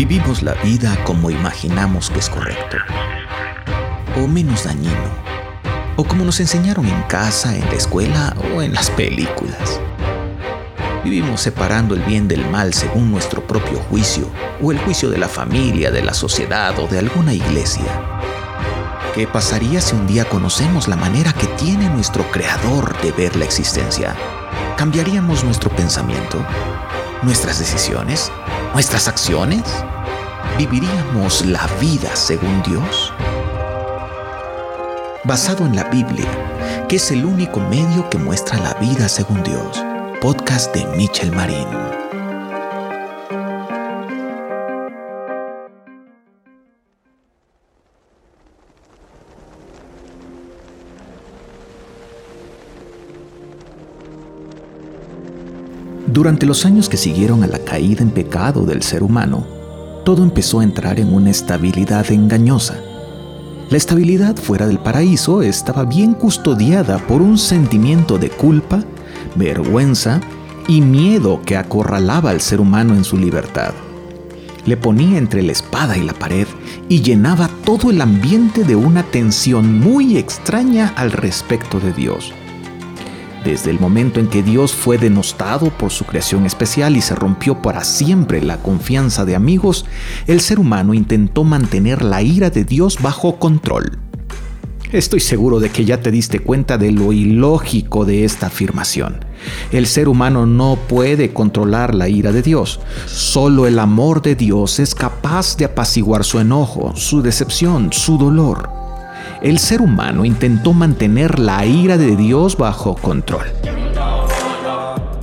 Vivimos la vida como imaginamos que es correcto, o menos dañino, o como nos enseñaron en casa, en la escuela o en las películas. Vivimos separando el bien del mal según nuestro propio juicio, o el juicio de la familia, de la sociedad o de alguna iglesia. ¿Qué pasaría si un día conocemos la manera que tiene nuestro Creador de ver la existencia? ¿Cambiaríamos nuestro pensamiento? ¿Nuestras decisiones? ¿Nuestras acciones? ¿Viviríamos la vida según Dios? Basado en la Biblia, que es el único medio que muestra la vida según Dios. Podcast de Michel Marín. Durante los años que siguieron a la caída en pecado del ser humano, todo empezó a entrar en una estabilidad engañosa. La estabilidad fuera del paraíso estaba bien custodiada por un sentimiento de culpa, vergüenza y miedo que acorralaba al ser humano en su libertad. Le ponía entre la espada y la pared y llenaba todo el ambiente de una tensión muy extraña al respecto de Dios. Desde el momento en que Dios fue denostado por su creación especial y se rompió para siempre la confianza de amigos, el ser humano intentó mantener la ira de Dios bajo control. Estoy seguro de que ya te diste cuenta de lo ilógico de esta afirmación. El ser humano no puede controlar la ira de Dios. Solo el amor de Dios es capaz de apaciguar su enojo, su decepción, su dolor el ser humano intentó mantener la ira de Dios bajo control.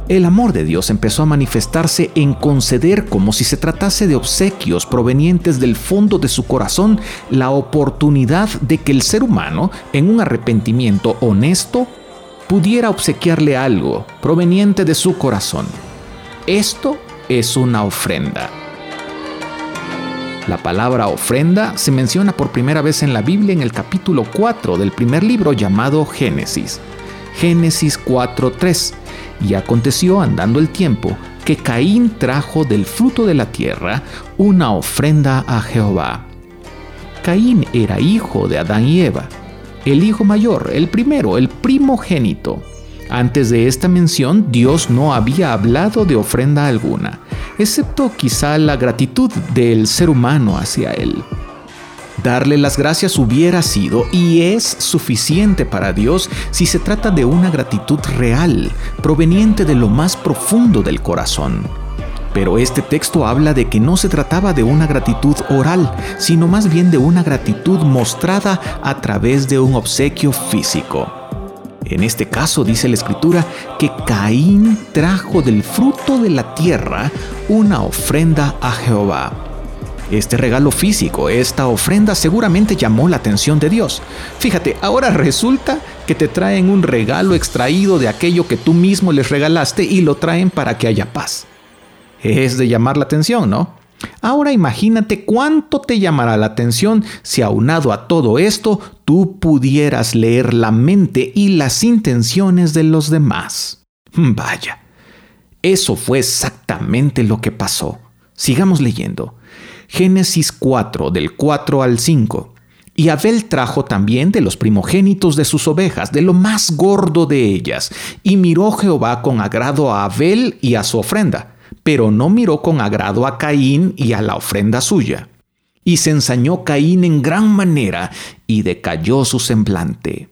El amor de Dios empezó a manifestarse en conceder como si se tratase de obsequios provenientes del fondo de su corazón la oportunidad de que el ser humano, en un arrepentimiento honesto, pudiera obsequiarle algo proveniente de su corazón. Esto es una ofrenda. La palabra ofrenda se menciona por primera vez en la Biblia en el capítulo 4 del primer libro llamado Génesis. Génesis 4.3. Y aconteció andando el tiempo que Caín trajo del fruto de la tierra una ofrenda a Jehová. Caín era hijo de Adán y Eva, el hijo mayor, el primero, el primogénito. Antes de esta mención, Dios no había hablado de ofrenda alguna excepto quizá la gratitud del ser humano hacia Él. Darle las gracias hubiera sido y es suficiente para Dios si se trata de una gratitud real, proveniente de lo más profundo del corazón. Pero este texto habla de que no se trataba de una gratitud oral, sino más bien de una gratitud mostrada a través de un obsequio físico. En este caso dice la escritura que Caín trajo del fruto de la tierra una ofrenda a Jehová. Este regalo físico, esta ofrenda seguramente llamó la atención de Dios. Fíjate, ahora resulta que te traen un regalo extraído de aquello que tú mismo les regalaste y lo traen para que haya paz. Es de llamar la atención, ¿no? Ahora imagínate cuánto te llamará la atención si aunado a todo esto tú pudieras leer la mente y las intenciones de los demás. Vaya, eso fue exactamente lo que pasó. Sigamos leyendo. Génesis 4 del 4 al 5. Y Abel trajo también de los primogénitos de sus ovejas, de lo más gordo de ellas, y miró Jehová con agrado a Abel y a su ofrenda pero no miró con agrado a Caín y a la ofrenda suya. Y se ensañó Caín en gran manera y decayó su semblante.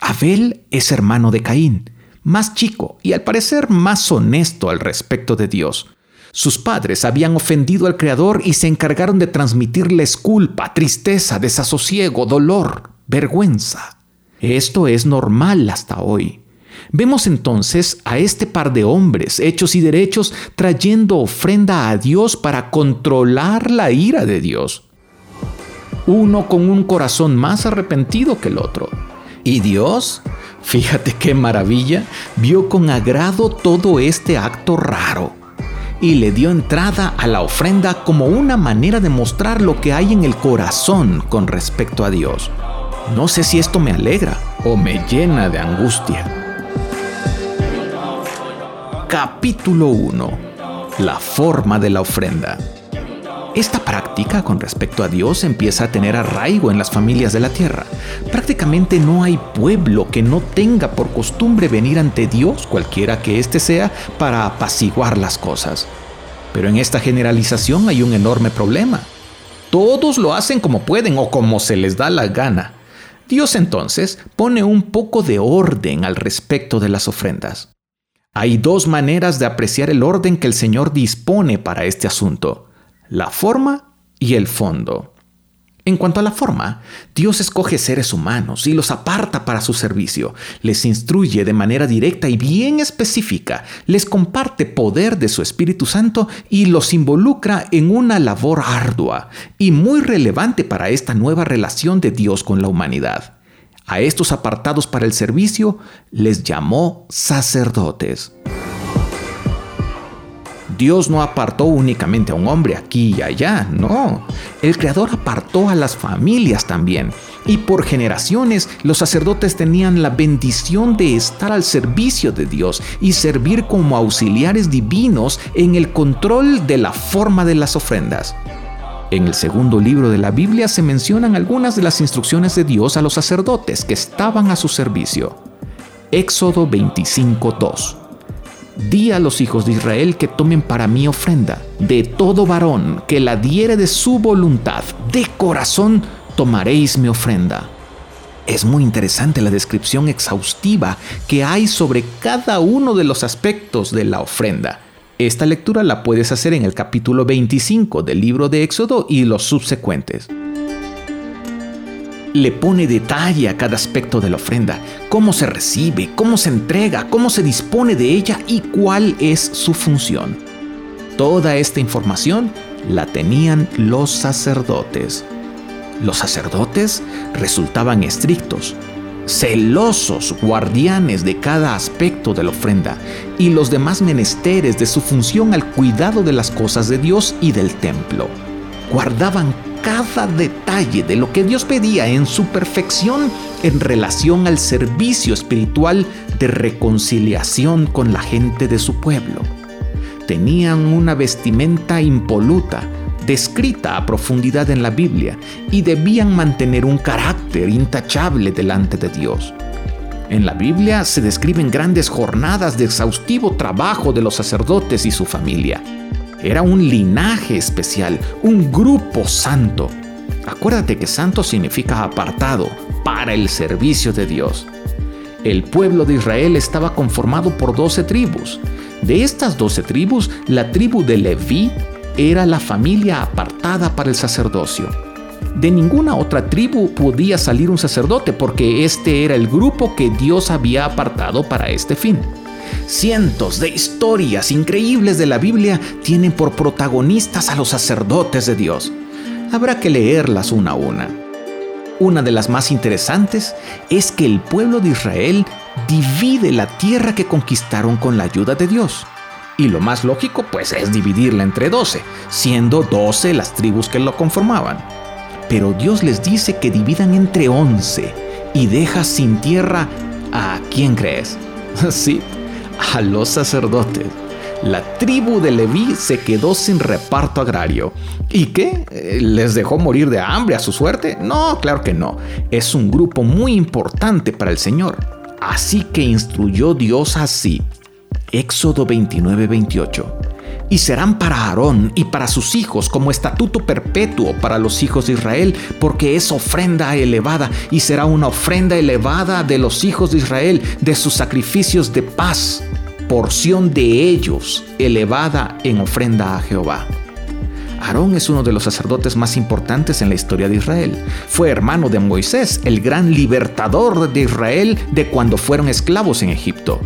Abel es hermano de Caín, más chico y al parecer más honesto al respecto de Dios. Sus padres habían ofendido al Creador y se encargaron de transmitirles culpa, tristeza, desasosiego, dolor, vergüenza. Esto es normal hasta hoy. Vemos entonces a este par de hombres hechos y derechos trayendo ofrenda a Dios para controlar la ira de Dios. Uno con un corazón más arrepentido que el otro. Y Dios, fíjate qué maravilla, vio con agrado todo este acto raro y le dio entrada a la ofrenda como una manera de mostrar lo que hay en el corazón con respecto a Dios. No sé si esto me alegra o me llena de angustia. Capítulo 1. La forma de la ofrenda. Esta práctica con respecto a Dios empieza a tener arraigo en las familias de la tierra. Prácticamente no hay pueblo que no tenga por costumbre venir ante Dios, cualquiera que éste sea, para apaciguar las cosas. Pero en esta generalización hay un enorme problema. Todos lo hacen como pueden o como se les da la gana. Dios entonces pone un poco de orden al respecto de las ofrendas. Hay dos maneras de apreciar el orden que el Señor dispone para este asunto, la forma y el fondo. En cuanto a la forma, Dios escoge seres humanos y los aparta para su servicio, les instruye de manera directa y bien específica, les comparte poder de su Espíritu Santo y los involucra en una labor ardua y muy relevante para esta nueva relación de Dios con la humanidad. A estos apartados para el servicio les llamó sacerdotes. Dios no apartó únicamente a un hombre aquí y allá, no. El Creador apartó a las familias también. Y por generaciones los sacerdotes tenían la bendición de estar al servicio de Dios y servir como auxiliares divinos en el control de la forma de las ofrendas. En el segundo libro de la Biblia se mencionan algunas de las instrucciones de Dios a los sacerdotes que estaban a su servicio. Éxodo 25.2 Di a los hijos de Israel que tomen para mí ofrenda. De todo varón que la diere de su voluntad, de corazón, tomaréis mi ofrenda. Es muy interesante la descripción exhaustiva que hay sobre cada uno de los aspectos de la ofrenda. Esta lectura la puedes hacer en el capítulo 25 del libro de Éxodo y los subsecuentes le pone detalle a cada aspecto de la ofrenda, cómo se recibe, cómo se entrega, cómo se dispone de ella y cuál es su función. Toda esta información la tenían los sacerdotes. Los sacerdotes resultaban estrictos, celosos guardianes de cada aspecto de la ofrenda y los demás menesteres de su función al cuidado de las cosas de Dios y del templo. Guardaban cada detalle de lo que Dios pedía en su perfección en relación al servicio espiritual de reconciliación con la gente de su pueblo. Tenían una vestimenta impoluta, descrita a profundidad en la Biblia, y debían mantener un carácter intachable delante de Dios. En la Biblia se describen grandes jornadas de exhaustivo trabajo de los sacerdotes y su familia era un linaje especial, un grupo santo. Acuérdate que santo significa apartado para el servicio de Dios. El pueblo de Israel estaba conformado por doce tribus. De estas doce tribus, la tribu de Leví era la familia apartada para el sacerdocio. De ninguna otra tribu podía salir un sacerdote porque este era el grupo que Dios había apartado para este fin. Cientos de historias increíbles de la Biblia tienen por protagonistas a los sacerdotes de Dios. Habrá que leerlas una a una. Una de las más interesantes es que el pueblo de Israel divide la tierra que conquistaron con la ayuda de Dios. Y lo más lógico pues es dividirla entre doce, siendo doce las tribus que lo conformaban. Pero Dios les dice que dividan entre once y deja sin tierra a quién crees. sí, a los sacerdotes. La tribu de Leví se quedó sin reparto agrario. ¿Y qué? Eh, ¿Les dejó morir de hambre a su suerte? No, claro que no. Es un grupo muy importante para el Señor. Así que instruyó Dios así. Éxodo 29-28 y serán para Aarón y para sus hijos como estatuto perpetuo para los hijos de Israel, porque es ofrenda elevada y será una ofrenda elevada de los hijos de Israel, de sus sacrificios de paz, porción de ellos elevada en ofrenda a Jehová. Aarón es uno de los sacerdotes más importantes en la historia de Israel. Fue hermano de Moisés, el gran libertador de Israel de cuando fueron esclavos en Egipto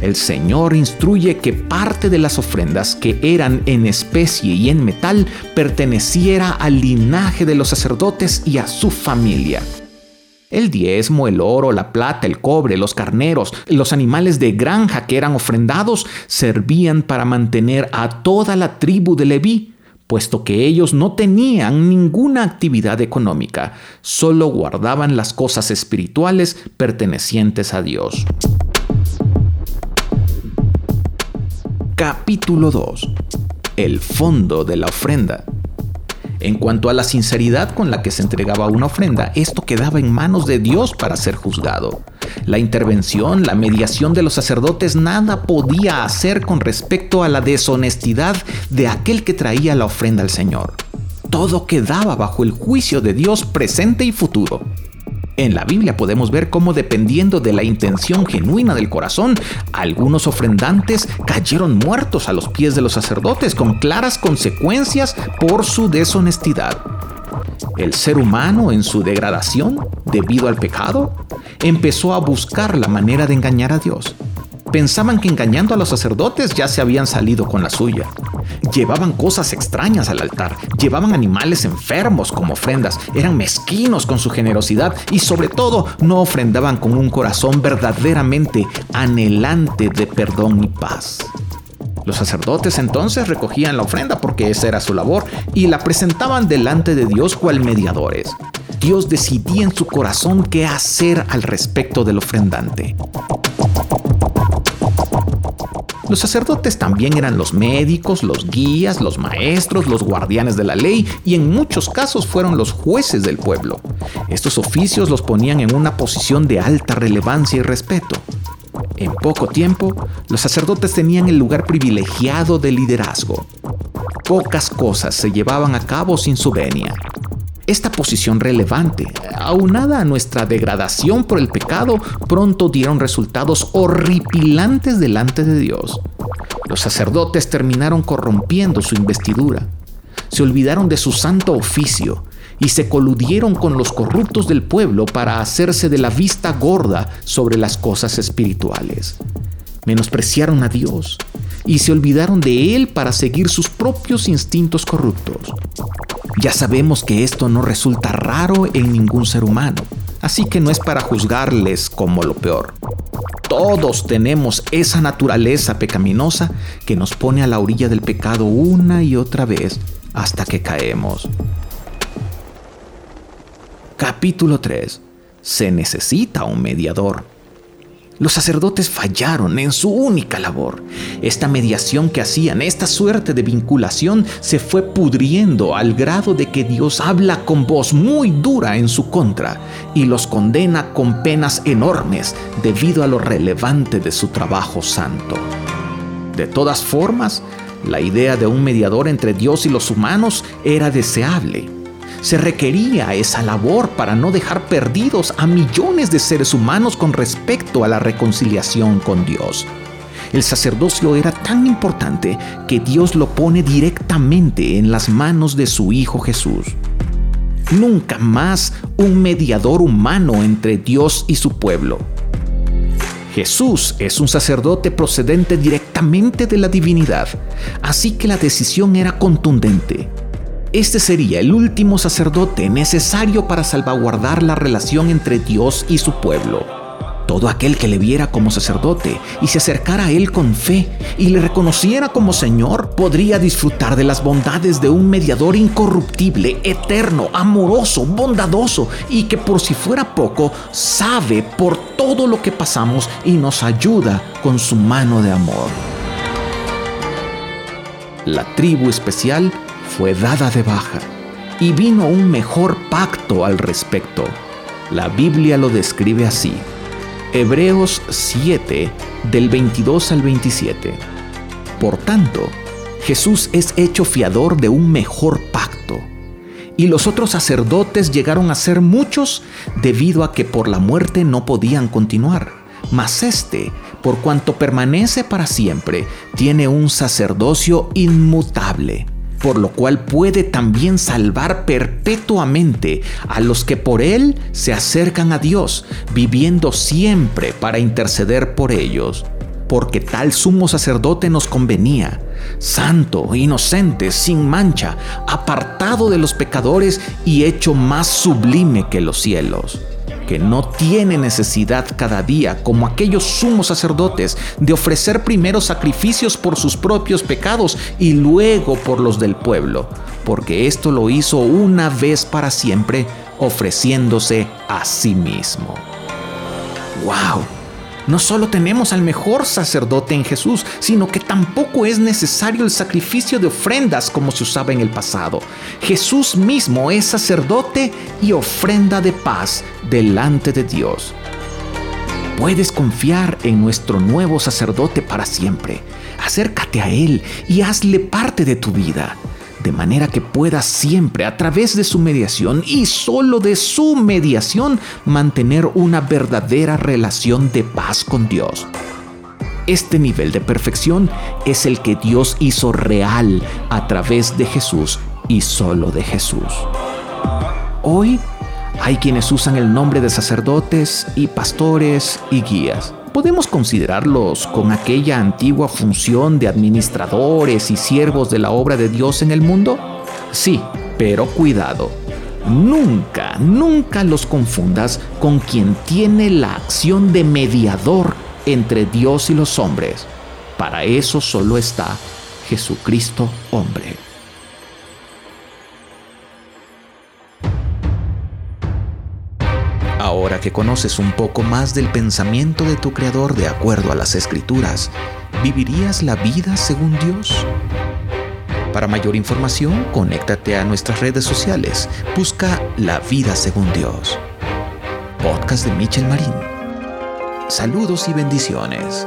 el Señor instruye que parte de las ofrendas que eran en especie y en metal perteneciera al linaje de los sacerdotes y a su familia. El diezmo, el oro, la plata, el cobre, los carneros, los animales de granja que eran ofrendados servían para mantener a toda la tribu de Leví, puesto que ellos no tenían ninguna actividad económica, solo guardaban las cosas espirituales pertenecientes a Dios. Capítulo 2. El fondo de la ofrenda. En cuanto a la sinceridad con la que se entregaba una ofrenda, esto quedaba en manos de Dios para ser juzgado. La intervención, la mediación de los sacerdotes nada podía hacer con respecto a la deshonestidad de aquel que traía la ofrenda al Señor. Todo quedaba bajo el juicio de Dios presente y futuro. En la Biblia podemos ver cómo dependiendo de la intención genuina del corazón, algunos ofrendantes cayeron muertos a los pies de los sacerdotes con claras consecuencias por su deshonestidad. El ser humano en su degradación, debido al pecado, empezó a buscar la manera de engañar a Dios. Pensaban que engañando a los sacerdotes ya se habían salido con la suya. Llevaban cosas extrañas al altar, llevaban animales enfermos como ofrendas, eran mezquinos con su generosidad y sobre todo no ofrendaban con un corazón verdaderamente anhelante de perdón y paz. Los sacerdotes entonces recogían la ofrenda porque esa era su labor y la presentaban delante de Dios cual mediadores. Dios decidía en su corazón qué hacer al respecto del ofrendante. Los sacerdotes también eran los médicos, los guías, los maestros, los guardianes de la ley y en muchos casos fueron los jueces del pueblo. Estos oficios los ponían en una posición de alta relevancia y respeto. En poco tiempo, los sacerdotes tenían el lugar privilegiado de liderazgo. Pocas cosas se llevaban a cabo sin su venia. Esta posición relevante, aunada a nuestra degradación por el pecado, pronto dieron resultados horripilantes delante de Dios. Los sacerdotes terminaron corrompiendo su investidura, se olvidaron de su santo oficio y se coludieron con los corruptos del pueblo para hacerse de la vista gorda sobre las cosas espirituales. Menospreciaron a Dios y se olvidaron de Él para seguir sus propios instintos corruptos. Ya sabemos que esto no resulta raro en ningún ser humano, así que no es para juzgarles como lo peor. Todos tenemos esa naturaleza pecaminosa que nos pone a la orilla del pecado una y otra vez hasta que caemos. Capítulo 3. Se necesita un mediador. Los sacerdotes fallaron en su única labor. Esta mediación que hacían, esta suerte de vinculación, se fue pudriendo al grado de que Dios habla con voz muy dura en su contra y los condena con penas enormes debido a lo relevante de su trabajo santo. De todas formas, la idea de un mediador entre Dios y los humanos era deseable se requería esa labor para no dejar perdidos a millones de seres humanos con respecto a la reconciliación con Dios. El sacerdocio era tan importante que Dios lo pone directamente en las manos de su Hijo Jesús. Nunca más un mediador humano entre Dios y su pueblo. Jesús es un sacerdote procedente directamente de la divinidad, así que la decisión era contundente. Este sería el último sacerdote necesario para salvaguardar la relación entre Dios y su pueblo. Todo aquel que le viera como sacerdote y se acercara a él con fe y le reconociera como Señor podría disfrutar de las bondades de un mediador incorruptible, eterno, amoroso, bondadoso y que por si fuera poco sabe por todo lo que pasamos y nos ayuda con su mano de amor. La tribu especial fue dada de baja y vino un mejor pacto al respecto. La Biblia lo describe así. Hebreos 7 del 22 al 27. Por tanto, Jesús es hecho fiador de un mejor pacto. Y los otros sacerdotes llegaron a ser muchos debido a que por la muerte no podían continuar. Mas este, por cuanto permanece para siempre, tiene un sacerdocio inmutable por lo cual puede también salvar perpetuamente a los que por él se acercan a Dios, viviendo siempre para interceder por ellos. Porque tal sumo sacerdote nos convenía, santo, inocente, sin mancha, apartado de los pecadores y hecho más sublime que los cielos que no tiene necesidad cada día, como aquellos sumos sacerdotes, de ofrecer primero sacrificios por sus propios pecados y luego por los del pueblo, porque esto lo hizo una vez para siempre, ofreciéndose a sí mismo. ¡Wow! No solo tenemos al mejor sacerdote en Jesús, sino que tampoco es necesario el sacrificio de ofrendas como se usaba en el pasado. Jesús mismo es sacerdote y ofrenda de paz delante de Dios. Puedes confiar en nuestro nuevo sacerdote para siempre. Acércate a Él y hazle parte de tu vida de manera que puedas siempre, a través de su mediación y solo de su mediación, mantener una verdadera relación de paz con Dios. Este nivel de perfección es el que Dios hizo real a través de Jesús y solo de Jesús. Hoy hay quienes usan el nombre de sacerdotes y pastores y guías podemos considerarlos con aquella antigua función de administradores y siervos de la obra de Dios en el mundo? Sí, pero cuidado. Nunca, nunca los confundas con quien tiene la acción de mediador entre Dios y los hombres. Para eso solo está Jesucristo hombre. Ahora que conoces un poco más del pensamiento de tu Creador de acuerdo a las Escrituras, ¿vivirías la vida según Dios? Para mayor información, conéctate a nuestras redes sociales. Busca La Vida Según Dios. Podcast de Michel Marín. Saludos y bendiciones.